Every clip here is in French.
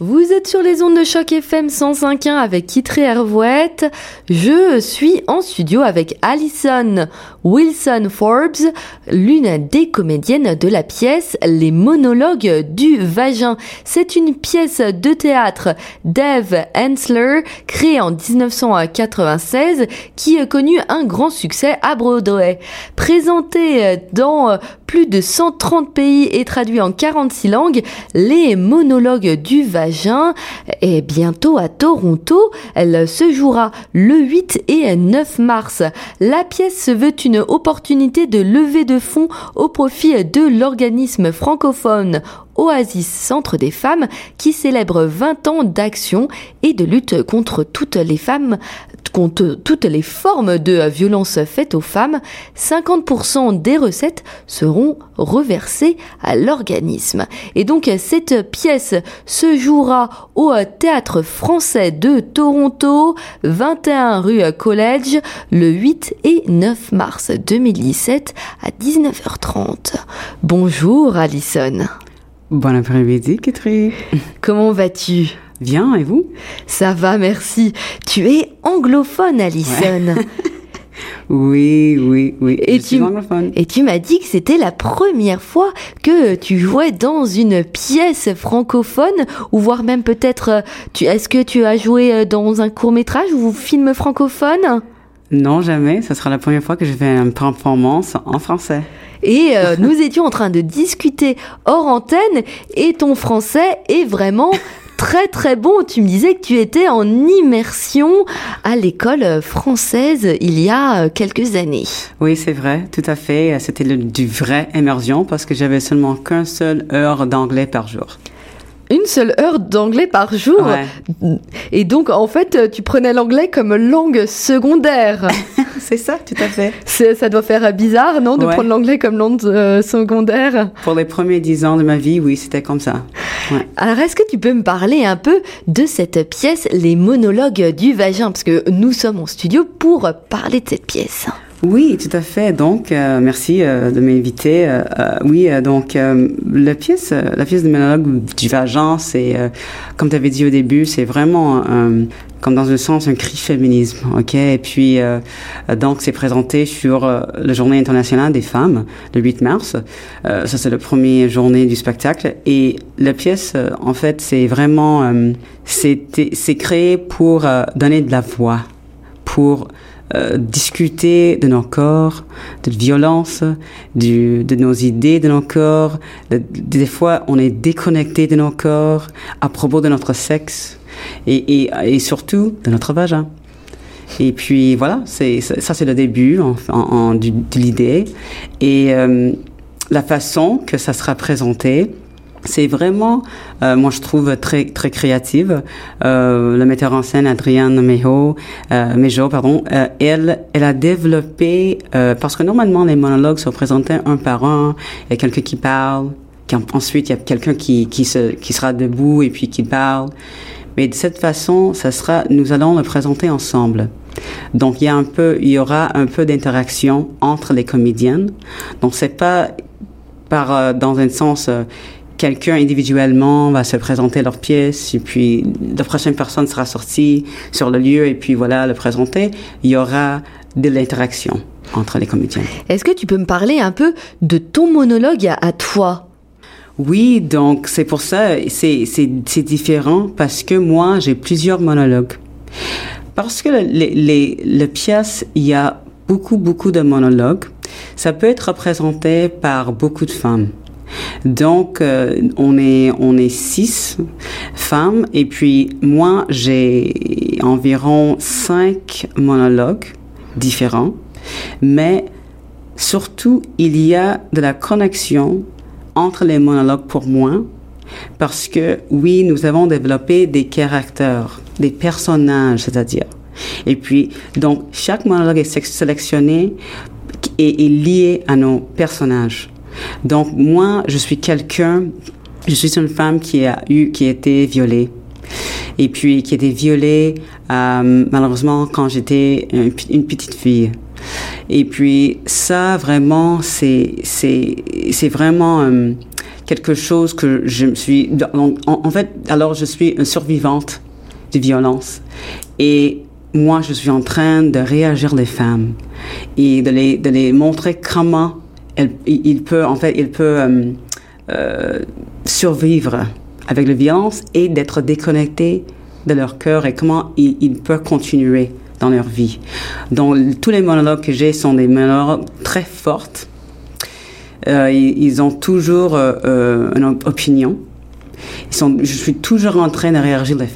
Vous êtes sur les ondes de choc FM 105.1 avec Kitré Hervouette. Je suis en studio avec Alison Wilson Forbes, l'une des comédiennes de la pièce Les monologues du vagin. C'est une pièce de théâtre d'Eve Hensler créée en 1996 qui a connu un grand succès à Broadway. Présentée dans plus de 130 pays et traduit en 46 langues, Les monologues du vagin et bientôt à Toronto. Elle se jouera le 8 et 9 mars. La pièce veut une opportunité de lever de fonds au profit de l'organisme francophone Oasis Centre des femmes qui célèbre 20 ans d'action et de lutte contre toutes les femmes, contre toutes les formes de violence faites aux femmes. 50% des recettes seront reversées à l'organisme. Et donc cette pièce se jouera au théâtre français de Toronto, 21 rue College, le 8 et 9 mars 2017 à 19h30. Bonjour Alison. Bon après-midi, Catherine. Comment vas-tu? Bien, et vous? Ça va, merci. Tu es anglophone, Alison. oui, oui, oui. Et tu, anglophone. Et tu m'as dit que c'était la première fois que tu jouais dans une pièce francophone, ou voire même peut-être, est-ce que tu as joué dans un court métrage ou film francophone? Non, jamais. Ce sera la première fois que je fais une performance en français. Et euh, nous étions en train de discuter hors antenne et ton français est vraiment très très bon. Tu me disais que tu étais en immersion à l'école française il y a euh, quelques années. Oui, c'est vrai, tout à fait. C'était du vrai immersion parce que j'avais seulement qu'un seul heure d'anglais par jour une seule heure d'anglais par jour. Et donc, en fait, tu prenais l'anglais comme langue secondaire. c'est ça, tout à fait. Ça doit faire bizarre, non, de prendre l'anglais comme langue euh, secondaire? Pour les premiers dix ans de ma vie, oui, c'était comme ça. Alors, est-ce que tu peux me parler un peu de cette pièce, Les monologues du vagin? Parce que nous sommes en studio pour parler de cette pièce. Oui, tout à fait. Donc, euh, merci euh, de m'inviter. Euh, oui, donc la pièce, la pièce de monologue vagin, c'est, comme tu avais dit au début, c'est vraiment comme dans un sens un cri féminisme, ok? Et puis donc c'est présenté sur la Journée internationale des femmes, le 8 mars. ça c'est la première journée du spectacle. Et la pièce, en fait, c'est vraiment, c'est créé pour donner de la voix, pour euh, discuter de nos corps, de violence, du, de nos idées de nos corps. des fois, on est déconnecté de nos corps à propos de notre sexe et, et, et surtout de notre vagin. Et puis voilà, c'est ça, c'est le début en, en, de l'idée et euh, la façon que ça sera présenté c'est vraiment, euh, moi je trouve très très créative. Euh, le metteur en scène Adrienne Mejo, euh, Mejo pardon, euh, elle elle a développé euh, parce que normalement les monologues sont présentés un par un. Il y a quelqu'un qui parle, qui, ensuite il y a quelqu'un qui qui se qui sera debout et puis qui parle. Mais de cette façon, ça sera, nous allons le présenter ensemble. Donc il y a un peu, il y aura un peu d'interaction entre les comédiennes. Donc c'est pas par dans un sens quelqu'un individuellement va se présenter leur pièce et puis la prochaine personne sera sortie sur le lieu et puis voilà le présenter. Il y aura de l'interaction entre les comédiens. Est-ce que tu peux me parler un peu de ton monologue à, toi? Oui, donc c'est pour ça, c'est différent parce que moi j'ai plusieurs monologues. Parce que les, les, les pièces, il y a beaucoup, beaucoup de monologues. Ça peut être représenté par beaucoup de femmes. Donc, euh, on est on est six femmes et puis moi j'ai environ cinq monologues différents, mais surtout il y a de la connexion entre les monologues pour moi parce que oui nous avons développé des caractères, des personnages, c'est-à-dire. Et puis donc chaque monologue est sélectionné et est lié à nos personnages. Donc moi, je suis quelqu'un, je suis une femme qui a eu, qui a été violée. Et puis qui a été violée euh, malheureusement quand j'étais une, petite fille. Et puis ça vraiment c'est c'est c'est vraiment euh, quelque chose que je me suis... En, fait, alors je suis une survivante de violence. Et moi, je suis en train de réagir les femmes et de les, de les montrer comment il peut, en fait, il peut euh, euh, survivre avec la violence et d'être déconnecté de leur cœur et comment ils peuvent continuer dans leur vie. Donc, tous les monologues que j'ai sont des monologues très fortes. Euh, ils, ont toujours euh, euh, une opinion. Ils sont, je suis toujours en train de réagir les.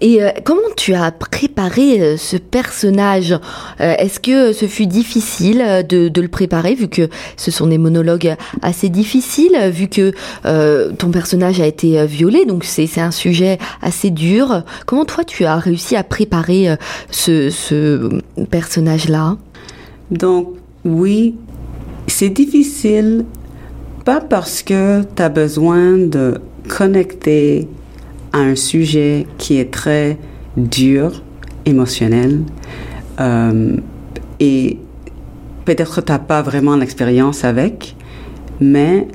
Et euh, comment tu as préparé euh, ce personnage? Euh, Est-ce que ce fut difficile de, le préparer, vu que ce sont des monologues assez difficiles, vu que ton personnage a été violé, donc c'est un sujet assez dur. Comment toi tu as réussi à préparer ce, ce personnage-là? Donc oui, c'est difficile, pas parce que tu as besoin de connecter à un sujet qui est très dur, émotionnel, euh, et peut-être tu n'as pas vraiment l'expérience avec, mais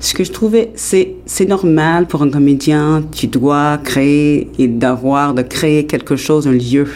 ce que je trouvais, c'est, c'est normal pour un comédien, tu dois créer et d'avoir, de créer quelque chose, un lieu.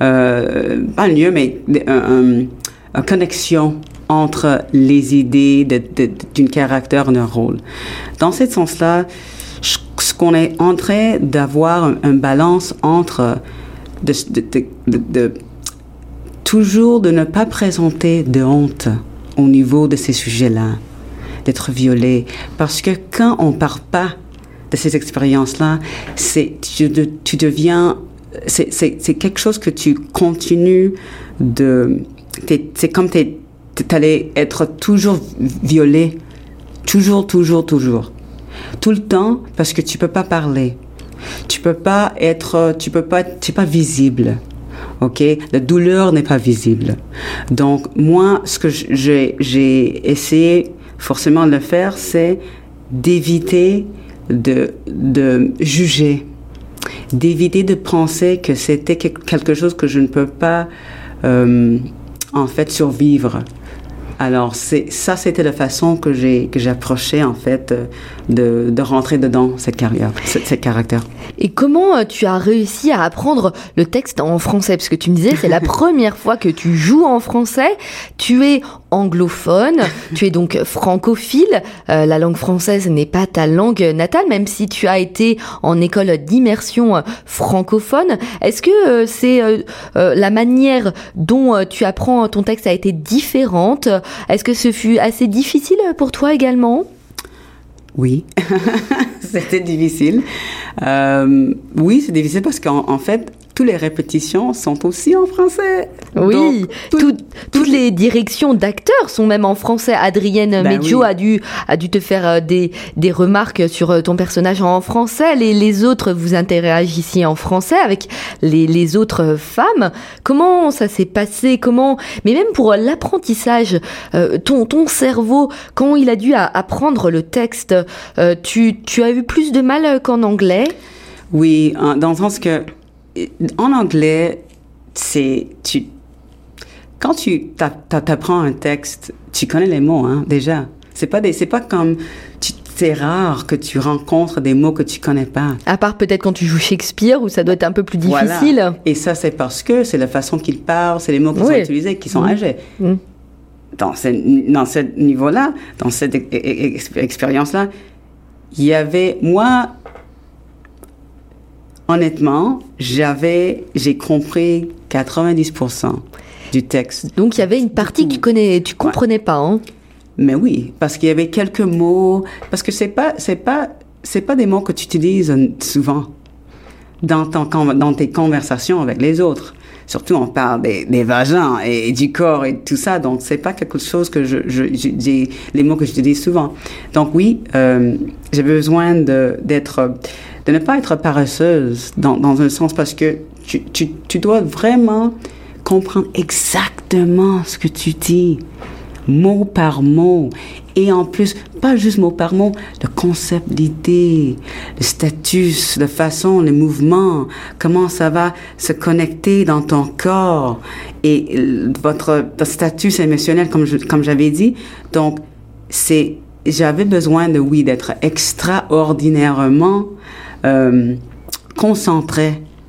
Euh, pas un lieu, mais une connexion entre les idées d'une caractère, d'un rôle. Dans ce sens-là, qu'on est en train d'avoir un, balance entre de, toujours de ne pas présenter de honte au niveau de ces sujets-là, d'être violé, parce que quand on part pas de ces expériences-là, c'est tu, deviens c'est quelque chose que tu continues de c'est comme tu allais être toujours violé. Toujours toujours toujours tout le temps parce que tu peux pas parler. Tu peux pas être, tu peux pas, tu pas visible. OK? La douleur n'est pas visible. Donc, moi, ce que j'ai, essayé forcément de faire, c'est d'éviter de, de juger, d'éviter de penser que c'était quelque chose que je ne peux pas, euh, en fait, survivre. Alors, c'est, ça, c'était la façon que j'ai, que j'approchais, en fait, de, de rentrer dedans, cette carrière, cette, cette caractère. Et comment euh, tu as réussi à apprendre le texte en français? Parce que tu me disais, c'est la première fois que tu joues en français. Tu es anglophone, tu es donc francophile. Euh, la langue française n'est pas ta langue natale, même si tu as été en école d'immersion euh, francophone. Est-ce que euh, c'est euh, la manière dont tu apprends ton texte a été différente Est-ce que ce fut assez difficile pour toi également? Oui, c'était difficile. Euh, oui, c'est difficile parce qu'en en fait, toutes les répétitions sont aussi en français. Oui, Donc, tout, tout, toutes les directions d'acteurs sont même en français. Adrienne ben Medjo oui. a, dû, a dû te faire des, des remarques sur ton personnage en français. Les, les autres, vous interagissiez en français avec les, les autres femmes. Comment ça s'est passé? Comment Mais même pour l'apprentissage, euh, ton, ton cerveau, quand il a dû apprendre le texte, euh, tu, tu as eu plus de mal qu'en anglais? Oui, dans le sens que en anglais, c'est tu quand tu t'apprends un texte, tu connais les mots hein, déjà. C'est pas des c'est pas comme c'est rare que tu rencontres des mots que tu connais pas. À part peut-être quand tu joues Shakespeare où ça doit être un peu plus difficile. Voilà. Et ça c'est parce que c'est la façon qu'il parle, c'est les mots qui oui. sont utilisés qui sont mmh. âgés. Mmh. Dans ce, dans ce niveau-là, dans cette expérience-là, il y avait moi honnêtement, j'avais, j'ai compris 90% du texte. Donc il y avait une partie que tu connais, tu comprenais ouais. pas, hein Mais oui, parce qu'il y avait quelques mots, parce que c'est pas, c'est pas, c'est pas des mots que tu utilises souvent dans, ton, dans tes conversations avec les autres. Surtout, on parle des, des vagins et, et, du corps et tout ça, donc c'est pas quelque chose que je, je, les mots que j'utilise souvent. Donc oui, euh, j'ai besoin de d'être de ne pas être paresseuse dans, dans un sens parce que tu, tu, tu dois vraiment comprendre exactement ce que tu dis, mot par mot. Et en plus, pas juste mot par mot, le concept, l'idée, le statut, la façon, les mouvements, comment ça va se connecter dans ton corps et votre, votre statut émotionnel, comme je, comme j'avais dit. Donc, c'est j'avais besoin de, oui, d'être extraordinairement euh,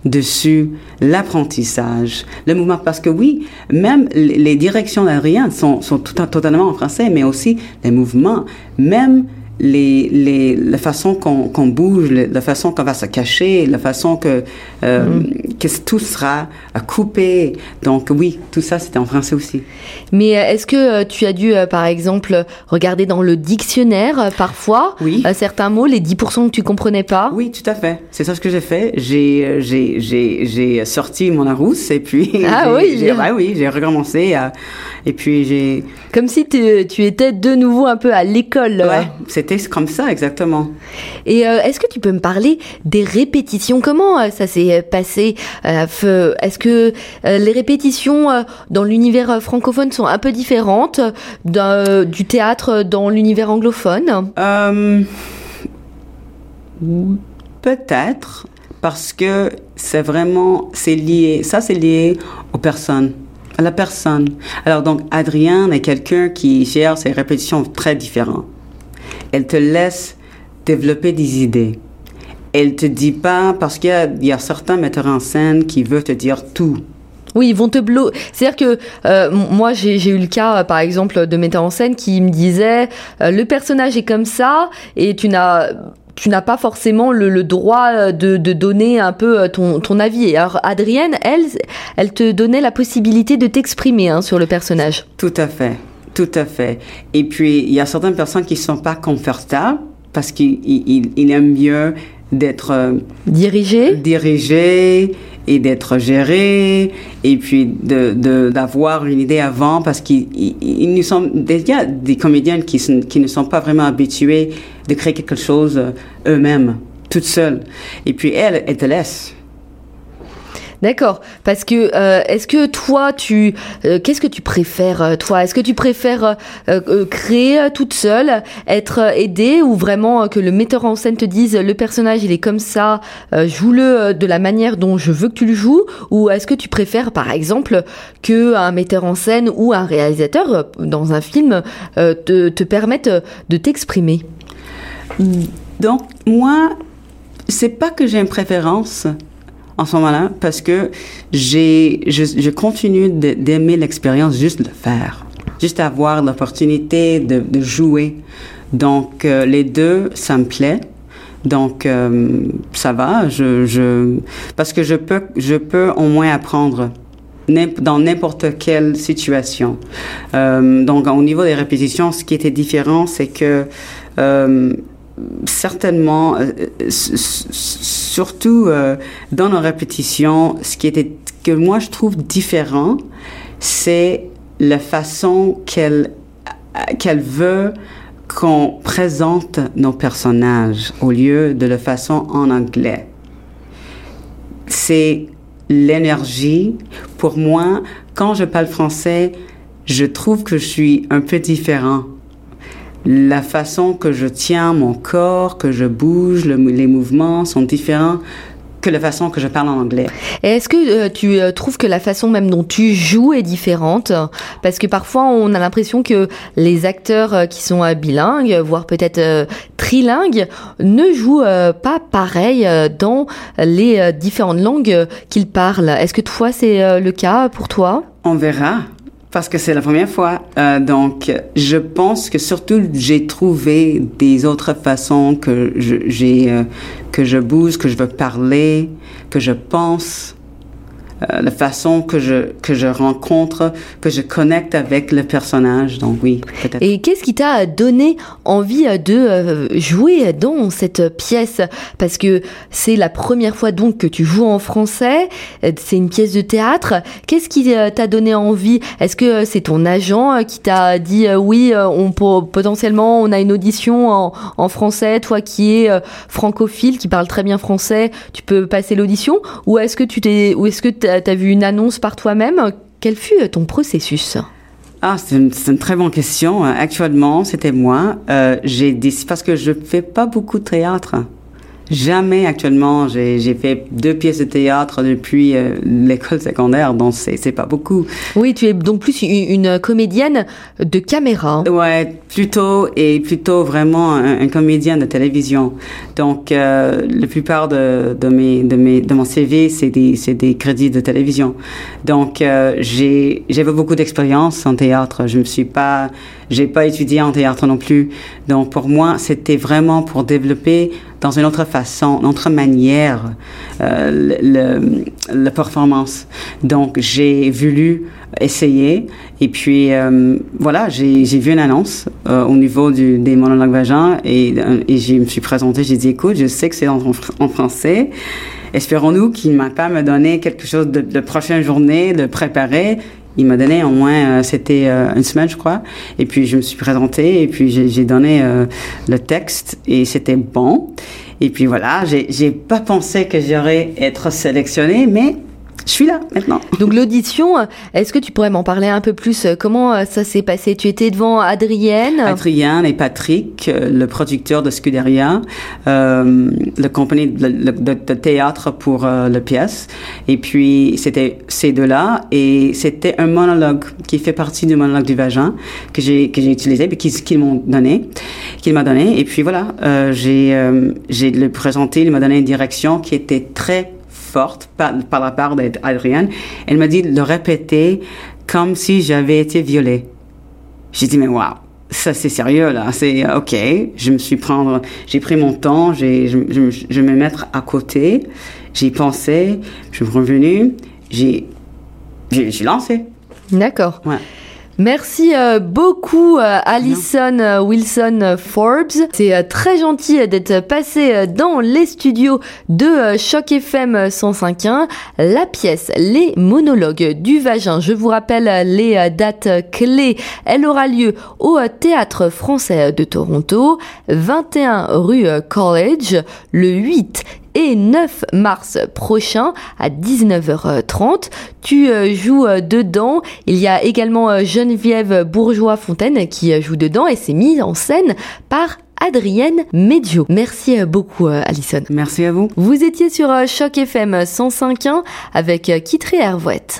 dessus l'apprentissage, le mouvement, parce que oui, même les directions d'Adrien sont, sont tout, totalement en français, mais aussi les mouvements, même les, les, la façon qu'on bouge, la façon qu'on va se cacher, la façon que, euh, mm. que tout sera coupé. Donc oui, tout ça, c'était en français aussi. Mais euh, est-ce que euh, tu as dû, par exemple, regarder dans le dictionnaire parfois oui. certains mots, les 10% que tu comprenais pas? Oui, tout à fait. C'est ça ce que j'ai fait. J'ai sorti mon Larousse et puis ah oui, j'ai oui, j'ai recommencé et puis j'ai comme si tu étais de nouveau un peu à l'école. Ouais, c'était comme ça, exactement. Et euh, est-ce que tu peux me parler des répétitions? Comment euh, ça s'est passé euh, Est-ce que les répétitions dans l'univers francophone sont un peu différentes du théâtre dans l'univers anglophone? Peut-être, parce que c'est vraiment, c'est lié, ça c'est lié aux personnes à la personne. Alors donc, Adrien est quelqu'un qui gère ses répétitions très différentes elle te laisse développer des idées. Elle te dit pas, parce qu'il y, a, certains metteurs en scène qui veulent te dire tout. Oui, ils vont te bloquer. C'est-à-dire que euh, moi, j'ai eu le cas, euh, par exemple, de metteurs en scène qui me disaient euh, le personnage est comme ça et tu n'as tu n'as pas forcément le, droit de, donner un peu ton, ton avis. Alors Adrienne, elle, elle te donnait la possibilité de t'exprimer hein, sur le personnage. Tout à fait. Tout à fait. Et puis, il y a certaines personnes qui ne sont pas confortables parce qu'ils aiment mieux d'être euh, dirigé, dirigé et d'être géré et puis de d'avoir une idée avant parce qu'ils nous sont déjà des comédiens qui qui ne sont pas vraiment habitués de créer quelque chose euh, eux-mêmes toutes seules. Et puis elle elle te laisse D'accord. Parce que euh, est-ce que toi, tu, euh, qu'est-ce que tu préfères, euh, toi? Est-ce que tu préfères créer toute seule, être aidée, ou vraiment que le metteur en scène te dise le personnage il est comme ça, joue-le de la manière dont je veux que tu le joues, ou est-ce que tu préfères, par exemple, que un metteur en scène ou un réalisateur dans un film te, te permette de t'exprimer? Donc moi, c'est pas que j'ai une préférence en ce moment-là parce que j'ai, je, je continue d'aimer l'expérience juste de faire, juste avoir l'opportunité de, de, jouer. Donc euh, les deux, ça me plaît. Donc euh, ça va, je, je, parce que je peux, je peux au moins apprendre dans n'importe quelle situation. Euh, donc au niveau des répétitions, ce qui était différent, c'est que euh, certainement, euh, surtout euh, dans nos répétitions, ce qui était que moi je trouve différent, c'est la façon qu'elle qu'elle veut qu'on présente nos personnages au lieu de la façon en anglais. C'est l'énergie. Pour moi, quand je parle français, je trouve que je suis un peu différent la façon que je tiens mon corps, que je bouge, les mouvements sont différents que la façon que je parle en anglais. Est-ce que euh, tu euh, trouves que la façon même dont tu joues est différente? Parce que parfois on a l'impression que les acteurs euh, qui sont bilingues, voire peut-être trilingues, ne jouent pas pareil dans les différentes langues qu'ils parlent. Est-ce que toi c'est le cas pour toi? On verra. Parce que c'est la première fois. Euh, donc, je pense que surtout, j'ai trouvé des autres façons que j'ai, euh, que je bouge, que je veux parler, que je pense. Euh, la façon que je, que je rencontre, que je connecte avec le personnage. Donc oui. Et qu'est-ce qui t'a donné envie de euh, jouer dans cette pièce? Parce que c'est la première fois donc que tu joues en français, c'est une pièce de théâtre. Qu'est-ce qui euh, t'a donné envie? Est-ce que c'est ton agent qui t'a dit oui, on potentiellement on a une audition en, en français, toi qui es francophile, qui parle très bien français, tu peux passer l'audition? Ou est-ce que tu t'es, ou est-ce que tu as vu une annonce par toi-même? Quel fut ton processus? Ah, c'est une, une, très bonne question. Actuellement, c'était moi. Euh, j'ai parce que je fais pas beaucoup de théâtre. Jamais actuellement. J'ai fait deux pièces de théâtre depuis euh, l'école secondaire, donc c'est pas beaucoup. Oui, tu es donc plus une, comédienne de caméra. Ouais, plutôt et plutôt vraiment un, comédien de télévision. Donc euh, la plupart de, de mes de mes de mon CV c'est des des crédits de télévision. Donc euh, j'ai j'avais beaucoup d'expérience en théâtre. Je me suis pas j'ai pas étudié en théâtre non plus. Donc pour moi c'était vraiment pour développer dans une autre façon, une autre manière euh, le, la performance. Donc j'ai voulu essayer et puis euh, voilà j'ai vu une annonce euh, au niveau du, des monologues vagins et, euh, et je me suis présentée j'ai dit écoute je sais que c'est en, français espérons-nous qu'il m'a pas me donné quelque chose de, de prochaine journée de préparer il m'a donné au moins, c'était une semaine, je crois. Et puis, je me suis présentée et puis j'ai donné le texte et c'était bon. Et puis voilà, j'ai pas pensé que j'aurais être sélectionnée, mais je suis là maintenant. Donc l'audition, est-ce que tu pourrais m'en parler un peu plus Comment euh, ça s'est passé? Tu étais devant Adrienne Adrienne et Patrick, euh, le producteur de Scuderia, euh, le compagnie de, théâtre pour euh, la pièce. Et puis c'était ces deux-là et c'était un monologue qui fait partie du monologue du vagin que j'ai que j'ai utilisé, et qu'ils m'ont donné, qu'il m'a donné. Et puis voilà, euh, j'ai j'ai le présenté, il m'a donné une direction qui était très forte par, par la part d'Adrienne. Elle m'a dit de le répéter comme si j'avais été violée. J'ai dit, mais waouh, ça c'est sérieux là, c'est ok. Je me suis prendre, j'ai pris mon temps, j'ai, je, je, je, me mettre à côté, j'ai pensé, je suis revenu, j'ai, j'ai lancé. D'accord. Ouais. Merci euh, beaucoup euh, Alison euh, Wilson Forbes. C'est très gentil d'être passé dans les studios de Choc FM 105.1. La pièce Les monologues du vagin. Je vous rappelle les dates clés. Elle aura lieu au Théâtre français de Toronto, 21 rue College, le 8 et 9 mars prochain à 19h30. Tu euh, joues euh, dedans. Il y a également euh, Geneviève Bourgeois-Fontaine qui joue dedans et c'est mis en scène par Adrienne Medio. Merci beaucoup Alison. Merci à vous. Vous étiez sur Choc FM 105.1 avec Kitry Hervouette.